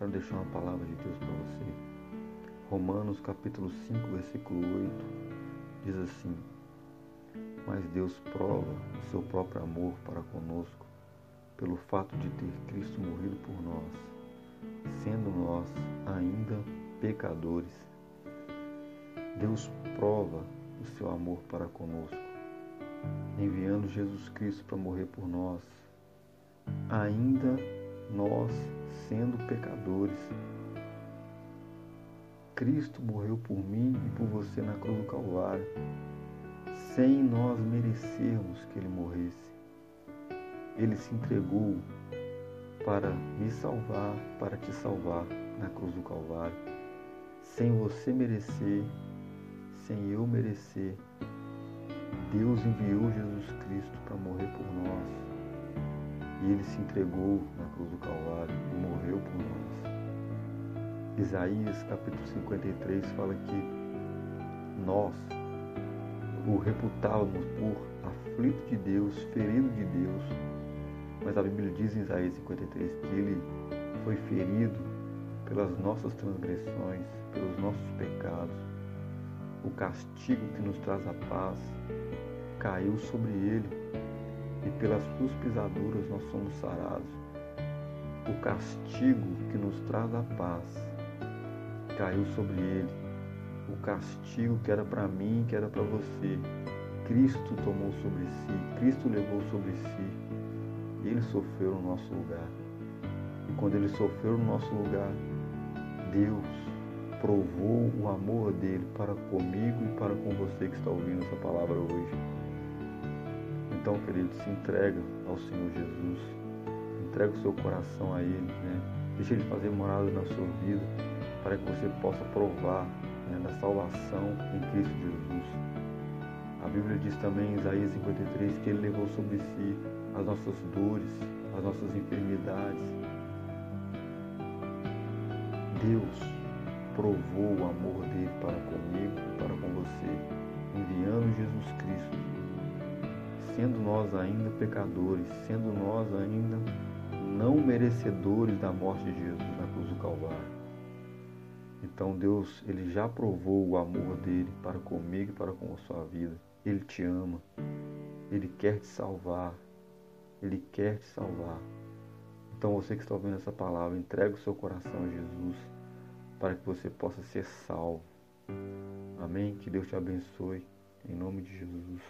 Quero deixar uma palavra de Deus para você. Romanos capítulo 5, versículo 8 diz assim: Mas Deus prova o seu próprio amor para conosco pelo fato de ter Cristo morrido por nós, sendo nós ainda pecadores. Deus prova o seu amor para conosco, enviando Jesus Cristo para morrer por nós, ainda nós sendo pecadores. Cristo morreu por mim e por você na cruz do Calvário, sem nós merecermos que ele morresse. Ele se entregou para me salvar, para te salvar na cruz do Calvário, sem você merecer, sem eu merecer. Deus enviou Jesus Cristo para morrer por nós e ele se entregou na cruz do Calvário e morreu por nós. Isaías capítulo 53 fala que nós o reputávamos por aflito de Deus, ferido de Deus, mas a Bíblia diz em Isaías 53 que ele foi ferido pelas nossas transgressões, pelos nossos pecados. O castigo que nos traz a paz caiu sobre ele e pelas suas pisaduras nós somos sarados. O castigo que nos traz a paz caiu sobre ele. O castigo que era para mim, que era para você, Cristo tomou sobre si, Cristo levou sobre si. Ele sofreu no nosso lugar. E quando ele sofreu no nosso lugar, Deus provou o amor dele para comigo e para com você que está ouvindo essa palavra hoje. Então, querido, se entrega ao Senhor Jesus. Entrega o seu coração a Ele, né? Deixa Ele fazer morada na sua vida para que você possa provar né, da salvação em Cristo Jesus. A Bíblia diz também em Isaías 53 que Ele levou sobre si as nossas dores, as nossas enfermidades. Deus provou o amor dele para comigo para com você, sendo nós ainda pecadores, sendo nós ainda não merecedores da morte de Jesus na cruz do Calvário. Então Deus, ele já provou o amor dele para comigo e para com a sua vida. Ele te ama. Ele quer te salvar. Ele quer te salvar. Então você que está ouvindo essa palavra, entregue o seu coração a Jesus para que você possa ser salvo. Amém? Que Deus te abençoe. Em nome de Jesus.